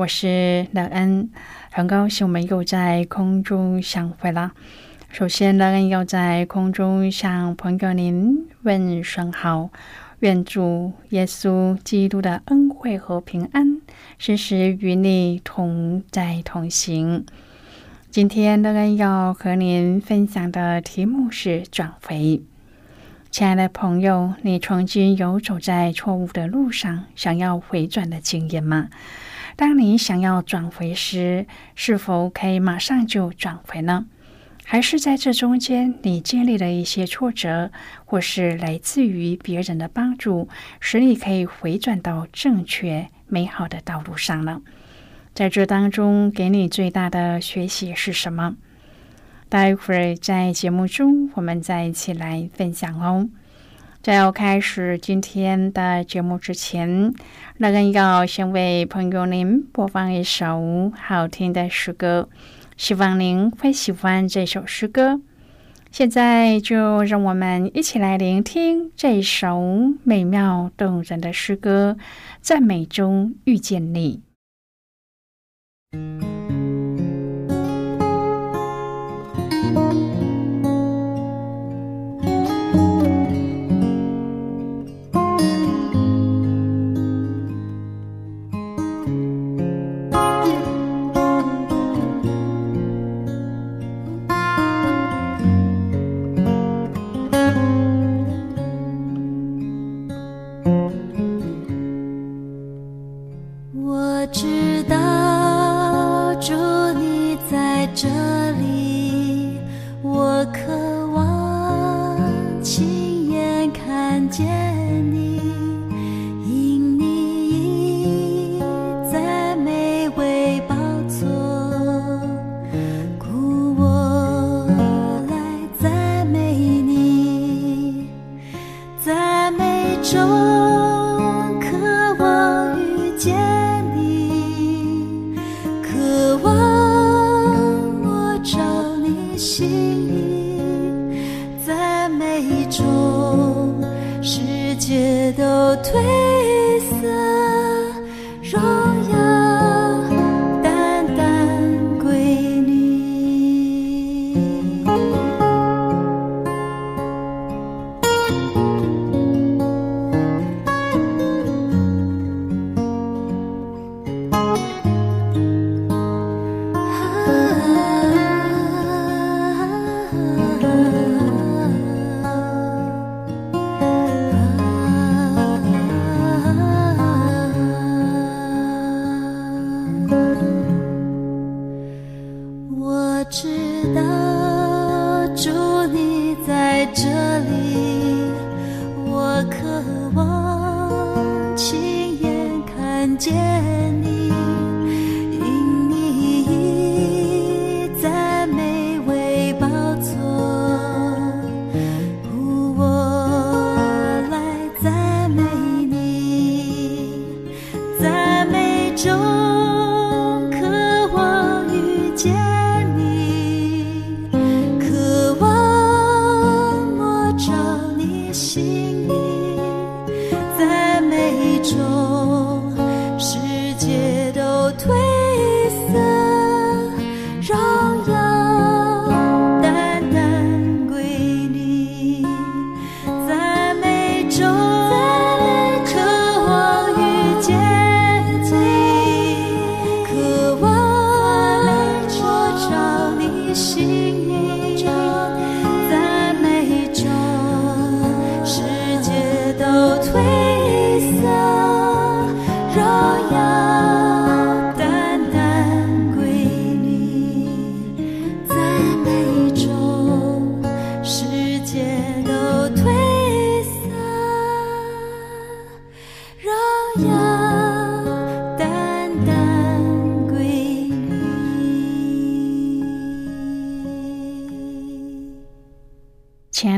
我是乐恩，很高兴我们又在空中相会了。首先，乐恩要在空中向朋友您问声好，愿主耶稣基督的恩惠和平安时时与你同在同行。今天，乐恩要和您分享的题目是转回。亲爱的朋友，你曾经有走在错误的路上，想要回转的经验吗？当你想要转回时，是否可以马上就转回呢？还是在这中间，你经历了一些挫折，或是来自于别人的帮助，使你可以回转到正确美好的道路上了？在这当中，给你最大的学习是什么？待会儿在节目中，我们再一起来分享哦。在要开始今天的节目之前，那个要先为朋友您播放一首好听的诗歌，希望您会喜欢这首诗歌。现在就让我们一起来聆听这首美妙动人的诗歌，在美中遇见你。我知道祝你在这里我可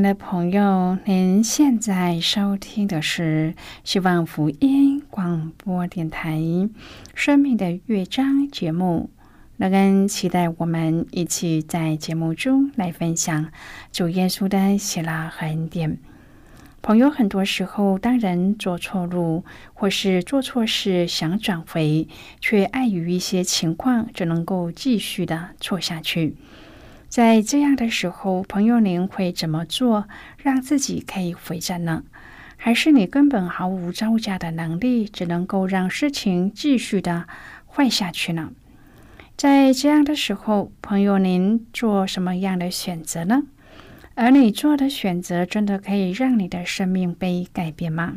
的朋友，您现在收听的是希望福音广播电台《生命的乐章》节目。乐恩期待我们一起在节目中来分享主耶稣的喜乐和恩典。朋友，很多时候，当人走错路或是做错事，想转回，却碍于一些情况，只能够继续的错下去。在这样的时候，朋友，您会怎么做，让自己可以回转呢？还是你根本毫无招架的能力，只能够让事情继续的坏下去呢？在这样的时候，朋友，您做什么样的选择呢？而你做的选择，真的可以让你的生命被改变吗？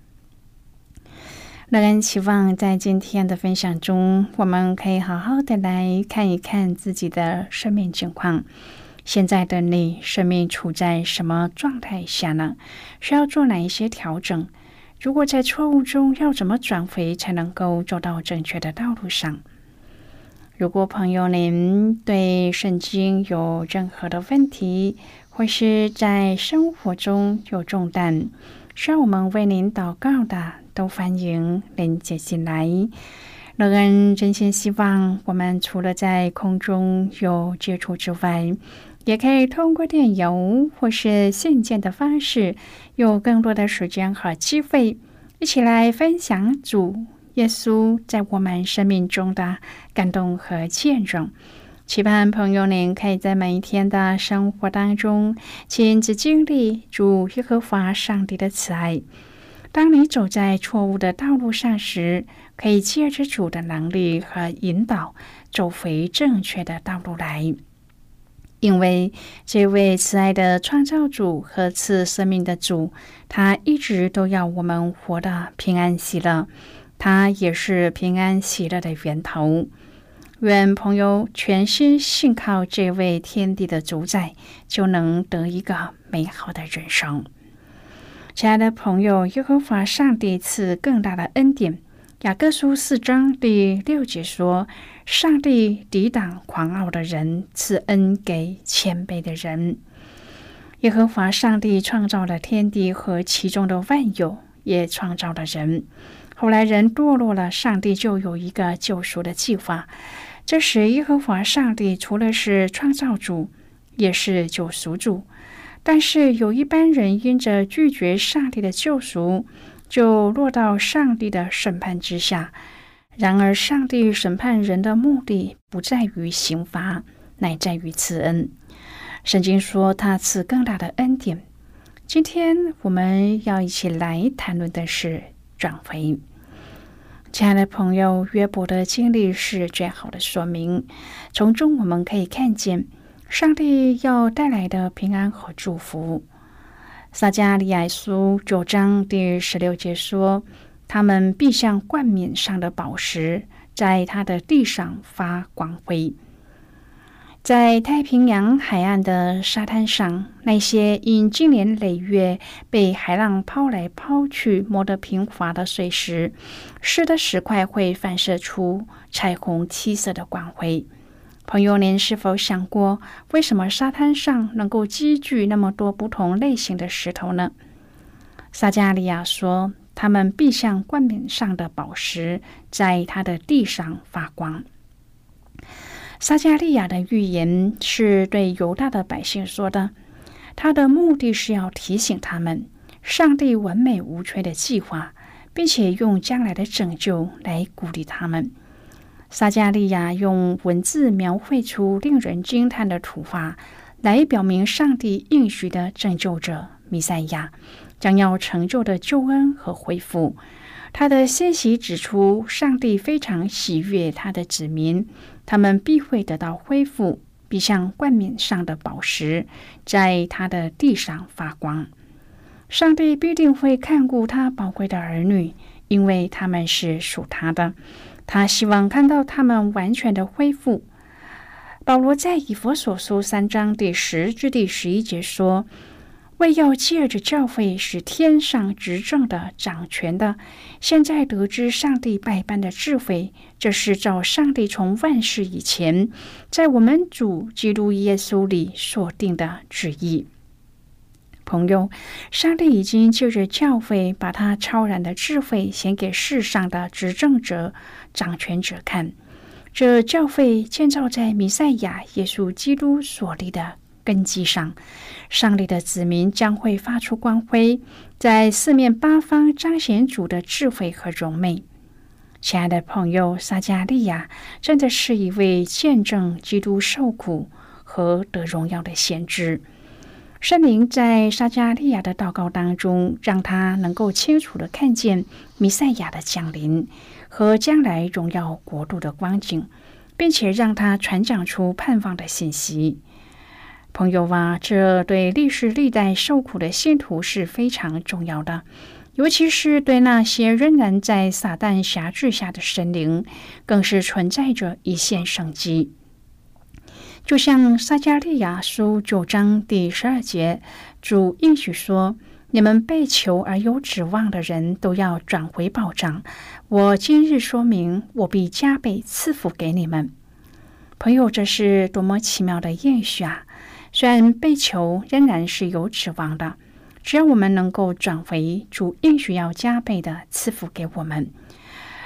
乐安期望在今天的分享中，我们可以好好的来看一看自己的生命情况。现在的你，生命处在什么状态下呢？需要做哪一些调整？如果在错误中，要怎么转回才能够走到正确的道路上？如果朋友您对圣经有任何的问题，或是在生活中有重担，需要我们为您祷告的。都欢迎连接进来。乐恩真心希望，我们除了在空中有接触之外，也可以通过电邮或是信件的方式，有更多的时间和机会，一起来分享主耶稣在我们生命中的感动和见证。期盼朋友您可以在每一天的生活当中，亲自经历主耶和华上帝的慈爱。当你走在错误的道路上时，可以借着主的能力和引导，走回正确的道路来。因为这位慈爱的创造主和赐生命的主，他一直都要我们活得平安喜乐，他也是平安喜乐的源头。愿朋友全心信靠这位天地的主宰，就能得一个美好的人生。亲爱的朋友，耶和华上帝赐更大的恩典。雅各书四章第六节说：“上帝抵挡狂傲的人，赐恩给谦卑的人。”耶和华上帝创造了天地和其中的万有，也创造了人。后来人堕落了，上帝就有一个救赎的计划。这时，耶和华上帝除了是创造主，也是救赎主。但是有一般人因着拒绝上帝的救赎，就落到上帝的审判之下。然而，上帝审判人的目的不在于刑罚，乃在于赐恩。圣经说他赐更大的恩典。今天我们要一起来谈论的是转回。亲爱的朋友，约伯的经历是最好的说明。从中我们可以看见。上帝要带来的平安和祝福。撒加利亚书九章第十六节说：“他们必像冠冕上的宝石，在他的地上发光辉。”在太平洋海岸的沙滩上，那些因经年累月被海浪抛来抛去磨得平滑的碎石，湿的石块会反射出彩虹七色的光辉。朋友，您是否想过，为什么沙滩上能够积聚那么多不同类型的石头呢？撒加利亚说：“他们必像冠冕上的宝石，在他的地上发光。”撒加利亚的预言是对犹大的百姓说的，他的目的是要提醒他们上帝完美无缺的计划，并且用将来的拯救来鼓励他们。撒加利亚用文字描绘出令人惊叹的图画，来表明上帝应许的拯救者弥赛亚将要成就的救恩和恢复。他的信息指出，上帝非常喜悦他的子民，他们必会得到恢复，必像冠冕上的宝石，在他的地上发光。上帝必定会看顾他宝贵的儿女，因为他们是属他的。他希望看到他们完全的恢复。保罗在以佛所书三章第十至第十一节说。为要借着教会使天上执政的掌权的，现在得知上帝百般的智慧，这是照上帝从万事以前，在我们主基督耶稣里所定的旨意。朋友，上帝已经借着教会，把他超然的智慧显给世上的执政者、掌权者看。这教会建造在弥赛亚耶稣基督所立的。根基上，上帝的子民将会发出光辉，在四面八方彰显主的智慧和荣美。亲爱的朋友，撒加利亚真的是一位见证基督受苦和得荣耀的先知。圣灵在撒加利亚的祷告当中，让他能够清楚的看见弥赛亚的降临和将来荣耀国度的光景，并且让他传讲出盼望的信息。朋友啊，这对历史历代受苦的信徒是非常重要的，尤其是对那些仍然在撒旦辖制下的神灵，更是存在着一线生机。就像撒加利亚书九章第十二节，主应许说：“你们被求而有指望的人都要转回保障。我今日说明，我必加倍赐福给你们。”朋友，这是多么奇妙的应许啊！虽然被求仍然是有指望的，只要我们能够转回，主应许要加倍的赐福给我们。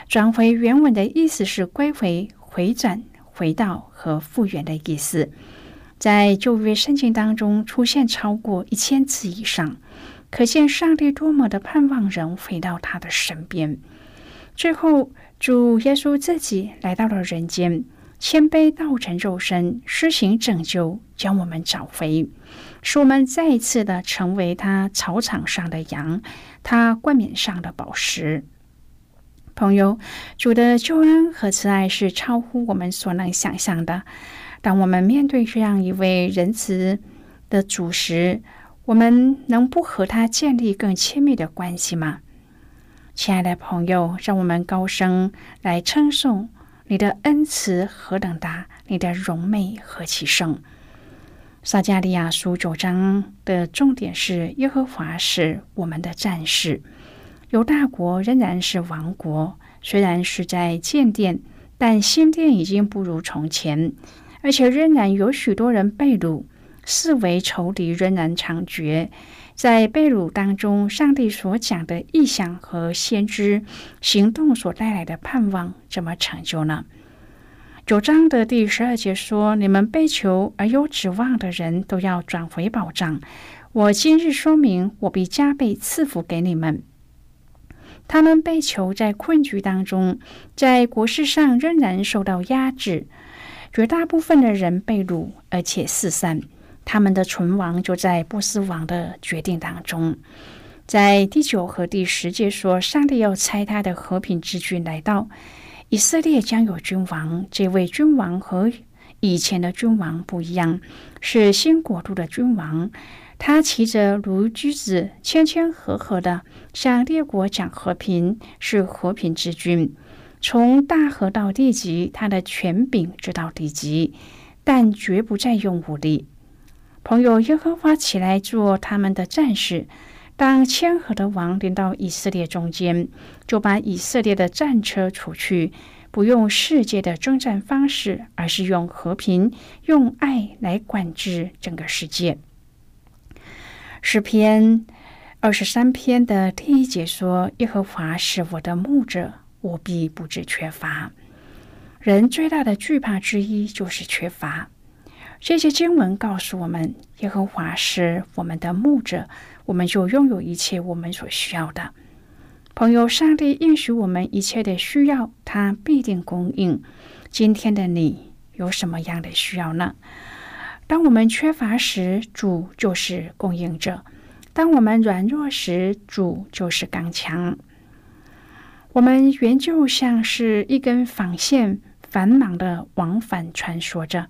转回原文的意思是归回、回转、回到和复原的意思，在旧约圣经当中出现超过一千次以上，可见上帝多么的盼望人回到他的身边。最后，主耶稣自己来到了人间。谦卑道成肉身，施行拯救，将我们找回，使我们再一次的成为他草场上的羊，他冠冕上的宝石。朋友，主的救恩和慈爱是超乎我们所能想象的。当我们面对这样一位仁慈的主时，我们能不和他建立更亲密的关系吗？亲爱的朋友，让我们高声来称颂。你的恩慈何等大，你的荣美何其盛！撒加利亚书九章的重点是耶和华是我们的战士。犹大国仍然是王国，虽然是在建殿，但新殿已经不如从前，而且仍然有许多人被掳，四围仇敌仍然猖獗。在被掳当中，上帝所讲的意象和先知行动所带来的盼望，怎么成就呢？九章的第十二节说：“你们被囚而有指望的人都要转回保障。我今日说明，我必加倍赐福给你们。他们被囚在困局当中，在国事上仍然受到压制，绝大部分的人被掳，而且四散。”他们的存亡就在波斯王的决定当中。在第九和第十节说，上帝要差他的和平之君来到以色列，将有君王。这位君王和以前的君王不一样，是新国度的君王。他骑着如驹子，谦谦和和的向列国讲和平，是和平之君。从大河到地极，他的权柄直到地极，但绝不再用武力。朋友耶和华起来做他们的战士。当谦和的王临到以色列中间，就把以色列的战车除去，不用世界的征战方式，而是用和平、用爱来管制整个世界。诗篇二十三篇的第一节说：“耶和华是我的牧者，我必不致缺乏。”人最大的惧怕之一就是缺乏。这些经文告诉我们，耶和华是我们的牧者，我们就拥有一切我们所需要的。朋友，上帝应许我们一切的需要，他必定供应。今天的你有什么样的需要呢？当我们缺乏时，主就是供应者；当我们软弱时，主就是刚强。我们原就像是一根纺线，繁忙的往返穿梭着。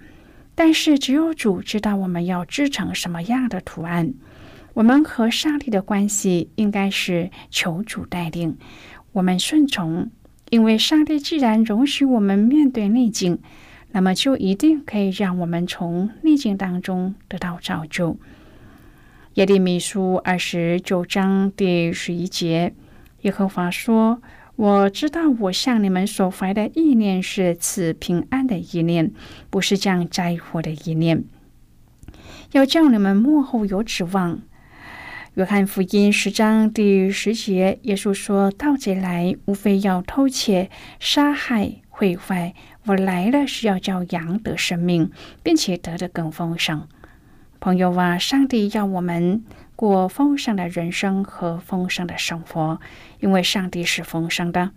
但是，只有主知道我们要织成什么样的图案。我们和上帝的关系应该是求主带领，我们顺从，因为上帝既然容许我们面对逆境，那么就一定可以让我们从逆境当中得到造就。耶利米书二十九章第十一节，耶和华说：“我知道我向你们所怀的意念是赐平安的意念，不是降灾祸的意念，要叫你们幕后有指望。”约翰福音十章第十节，耶稣说：“盗贼来，无非要偷窃、杀害、毁坏。我来了，是要叫羊得生命，并且得的更丰盛。”朋友啊，上帝要我们过丰盛的人生和丰盛的生活，因为上帝是丰盛的，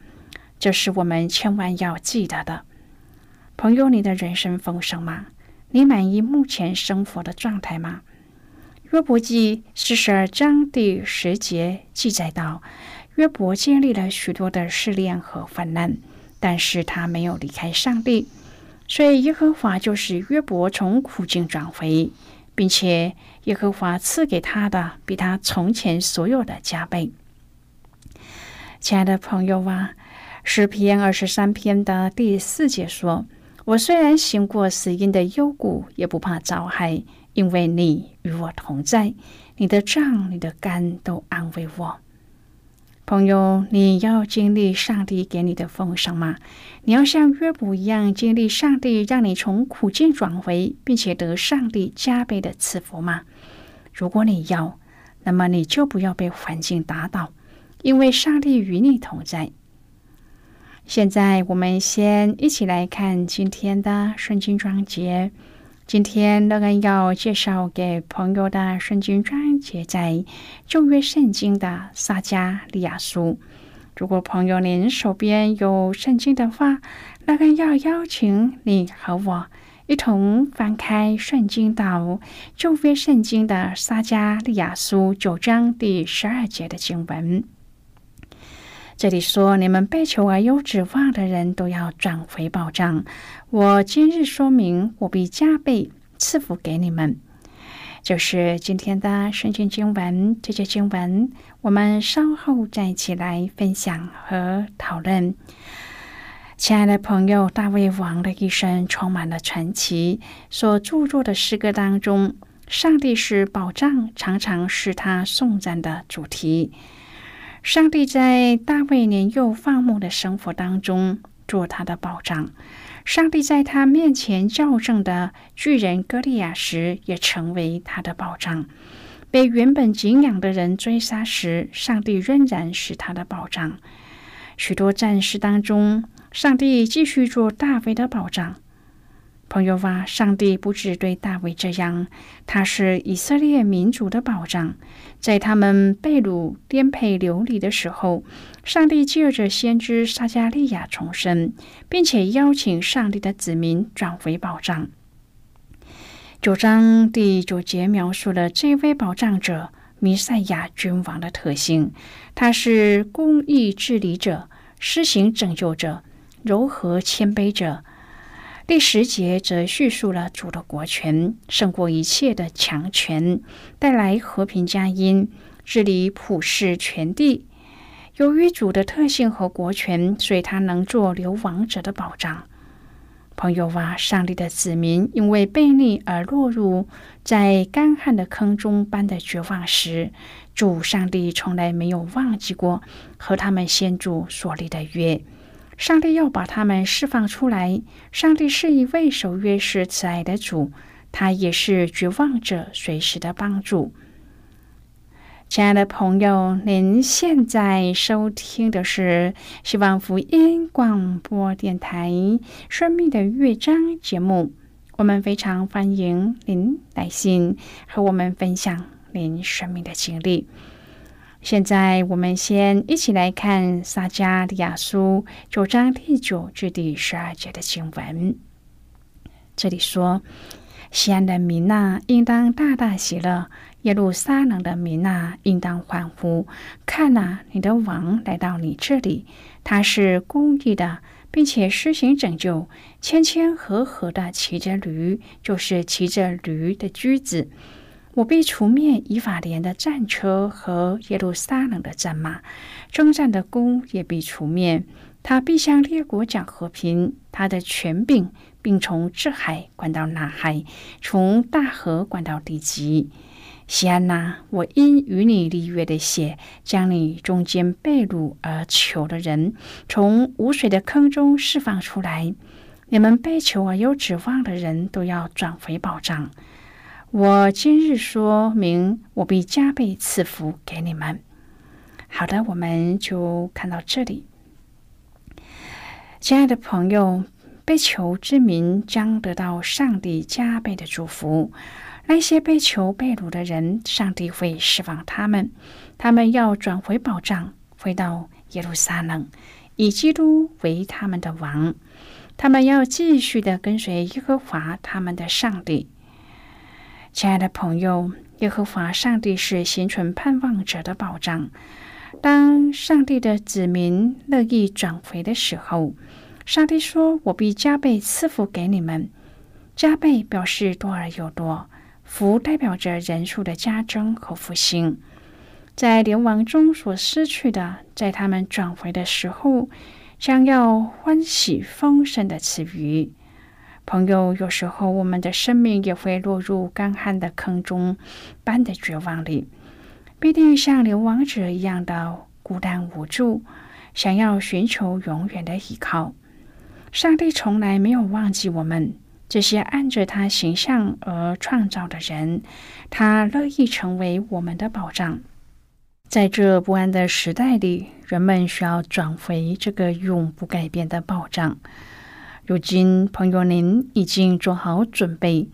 这是我们千万要记得的。朋友，你的人生丰盛吗？你满意目前生活的状态吗？约伯记四十二章第十节记载道：约伯经历了许多的试炼和患难，但是他没有离开上帝，所以耶和华就是约伯从苦境转回，并且耶和华赐给他的比他从前所有的加倍。亲爱的朋友啊，诗篇二十三篇的第四节说：“我虽然行过死荫的幽谷，也不怕遭害。”因为你与我同在，你的杖、你的肝都安慰我。朋友，你要经历上帝给你的丰盛吗？你要像约伯一样经历上帝让你从苦境转回，并且得上帝加倍的赐福吗？如果你要，那么你就不要被环境打倒，因为上帝与你同在。现在，我们先一起来看今天的圣经章节。今天乐恩要介绍给朋友的圣经章节在旧约圣经的撒加利亚书。如果朋友您手边有圣经的话，乐恩要邀请你和我一同翻开圣经到旧约圣经的撒加利亚书九章第十二节的经文。这里说：“你们被求而有指望的人都要转回保障。我今日说明，我必加倍赐福给你们。”就是今天的圣经经文。这些经文，我们稍后再一起来分享和讨论。亲爱的朋友，大卫王的一生充满了传奇。所著作的诗歌当中，上帝是宝藏，常常是他颂赞的主题。上帝在大卫年幼放牧的生活当中做他的保障。上帝在他面前校正的巨人歌利亚时，也成为他的保障。被原本敬仰的人追杀时，上帝仍然是他的保障。许多战事当中，上帝继续做大卫的保障。朋友啊，上帝不止对大卫这样，他是以色列民族的保障。在他们被掳颠沛流离的时候，上帝借着先知撒加利亚重生，并且邀请上帝的子民转回保障。九章第九节描述了这位保障者弥赛亚君王的特性：他是公义治理者、施行拯救者、柔和谦卑者。第十节则叙述了主的国权胜过一切的强权，带来和平佳音，治理普世全地。由于主的特性和国权，所以他能做流亡者的保障。朋友啊，上帝的子民因为悖逆而落入在干旱的坑中般的绝望时，主上帝从来没有忘记过和他们先祖所立的约。上帝要把他们释放出来。上帝是一位守约是慈爱的主，他也是绝望者随时的帮助。亲爱的朋友，您现在收听的是希望福音广播电台《生命的乐章》节目。我们非常欢迎您来信和我们分享您生命的经历。现在，我们先一起来看撒加利亚书九章第九至第十二节的经文。这里说：“西安的民呐，应当大大喜乐；耶路撒冷的民呐，应当欢呼。看呐，你的王来到你这里，他是公义的，并且施行拯救，谦谦和和的骑着驴，就是骑着驴的驹子。”我必除灭以法莲的战车和耶路撒冷的战马，征战的弓也必除灭。他必向列国讲和平，他的权柄并从至海管到南海，从大河管到地极。西安娜，我因与你立约的血，将你中间被掳而囚的人，从无水的坑中释放出来。你们被囚而有指望的人都要转回保障。我今日说明，我必加倍赐福给你们。好的，我们就看到这里。亲爱的朋友，被囚之民将得到上帝加倍的祝福。那些被囚被掳的人，上帝会释放他们。他们要转回保障，回到耶路撒冷，以基督为他们的王。他们要继续的跟随耶和华他们的上帝。亲爱的朋友，耶和华上帝是心存盼望者的保障。当上帝的子民乐意转回的时候，上帝说：“我必加倍赐福给你们。”加倍表示多而又多，福代表着人数的加增和复兴。在流亡中所失去的，在他们转回的时候，将要欢喜丰盛的赐予。朋友，有时候我们的生命也会落入干旱的坑中般的绝望里。必定像流亡者一样的孤单无助，想要寻求永远的依靠。上帝从来没有忘记我们这些按着他形象而创造的人，他乐意成为我们的保障。在这不安的时代里，人们需要转回这个永不改变的保障。如今，朋友，您已经做好准备，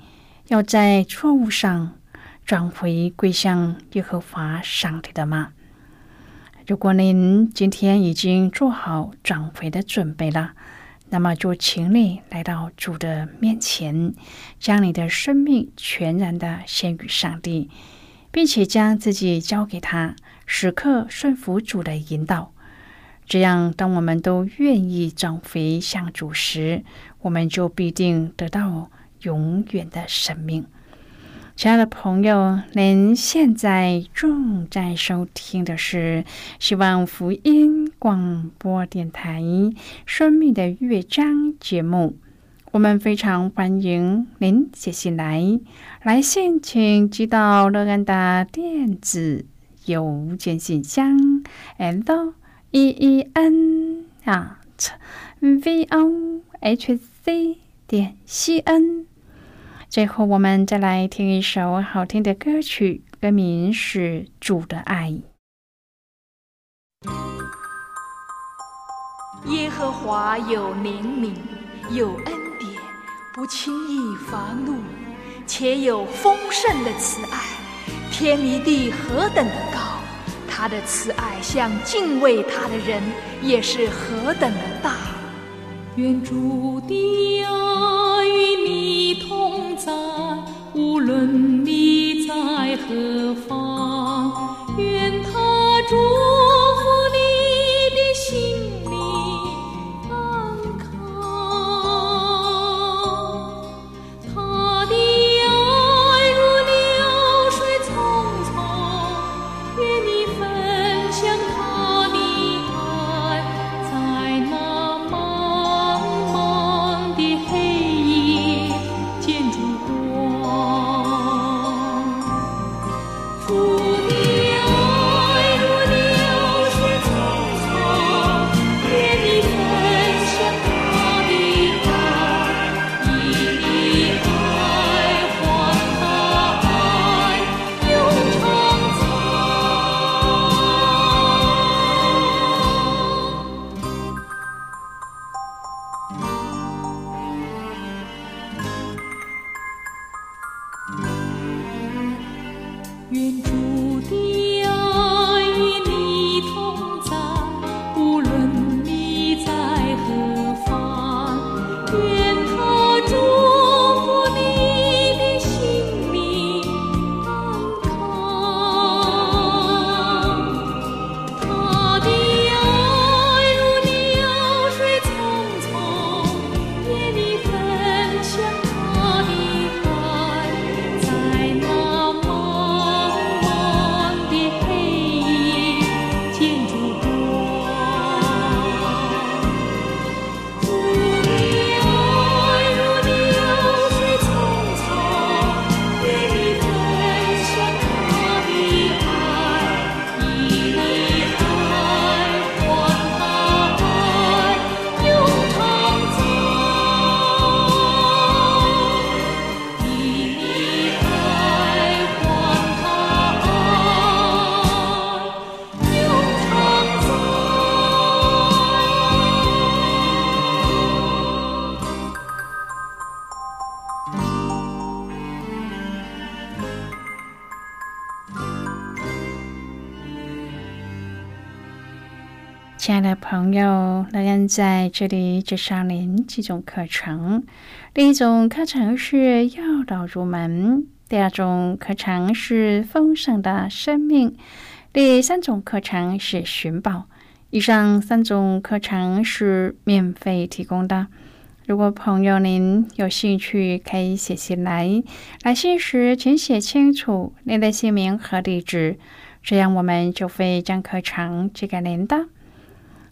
要在错误上。转回归向耶和华上帝的吗？如果您今天已经做好转回的准备了，那么就请你来到主的面前，将你的生命全然的献与上帝，并且将自己交给他，时刻顺服主的引导。这样，当我们都愿意转回向主时，我们就必定得到永远的生命。亲爱的朋友，您现在正在收听的是希望福音广播电台《生命的乐章》节目。我们非常欢迎您写信来，来信请寄到乐安的电子邮件信箱：l e e n 啊 v o h c 点 c n。最后，我们再来听一首好听的歌曲，歌名是《主的爱》。耶和华有怜悯，有恩典，不轻易发怒，且有丰盛的慈爱。天离地何等的高，他的慈爱向敬畏他的人也是何等的大。愿主的爱与你同在，无论你在何方。愿他主亲爱的朋友，乐恩在这里介绍您几种课程。第一种课程是诱导入门，第二种课程是丰盛的生命，第三种课程是寻宝。以上三种课程是免费提供的。如果朋友您有兴趣，可以写信来。来信时请写清楚您的姓名和地址，这样我们就会将课程寄给您的。